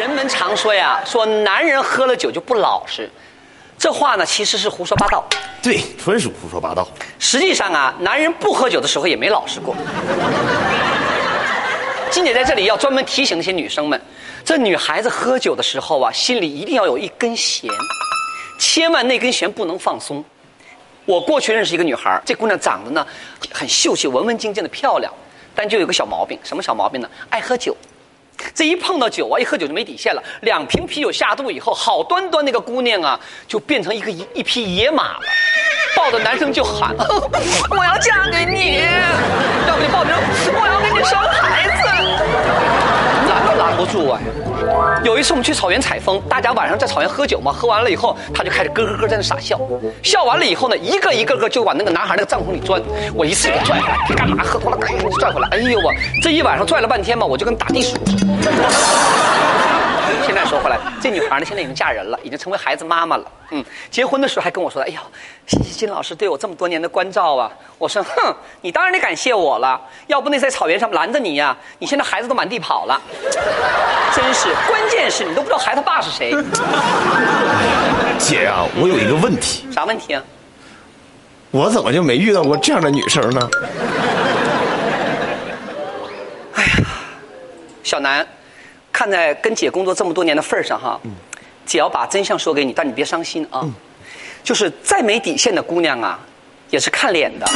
人们常说呀，说男人喝了酒就不老实，这话呢其实是胡说八道。对，纯属胡说八道。实际上啊，男人不喝酒的时候也没老实过。金姐在这里要专门提醒那些女生们，这女孩子喝酒的时候啊，心里一定要有一根弦，千万那根弦不能放松。我过去认识一个女孩，这姑娘长得呢很秀气、文文静静的漂亮，但就有个小毛病，什么小毛病呢？爱喝酒。这一碰到酒啊，一喝酒就没底线了。两瓶啤酒下肚以后，好端端那个姑娘啊，就变成一个一一匹野马了，抱着男生就喊：“ 我要嫁给你！”要不就抱着我住我呀！有一次我们去草原采风，大家晚上在草原喝酒嘛，喝完了以后，他就开始咯咯咯在那傻笑，笑完了以后呢，一个一个个就往那个男孩那个帐篷里钻，我一次给拽回来，干嘛？喝多了赶紧拽回来。哎呦我这一晚上拽了半天嘛，我就跟打地鼠似的。这女孩呢，现在已经嫁人了，已经成为孩子妈妈了。嗯，结婚的时候还跟我说：“哎呀，谢谢金老师对我这么多年的关照啊。”我说：“哼，你当然得感谢我了，要不那在草原上拦着你呀，你现在孩子都满地跑了。”真是，关键是你都不知道孩子爸是谁。姐啊、我有一个问题，啥问题啊？我怎么就没遇到过这样的女生呢？哎呀小南，看在跟姐工作这么多年的份上哈，姐要把真相说给你，但你别伤心啊。就是再没底线的姑娘啊，也是看脸的。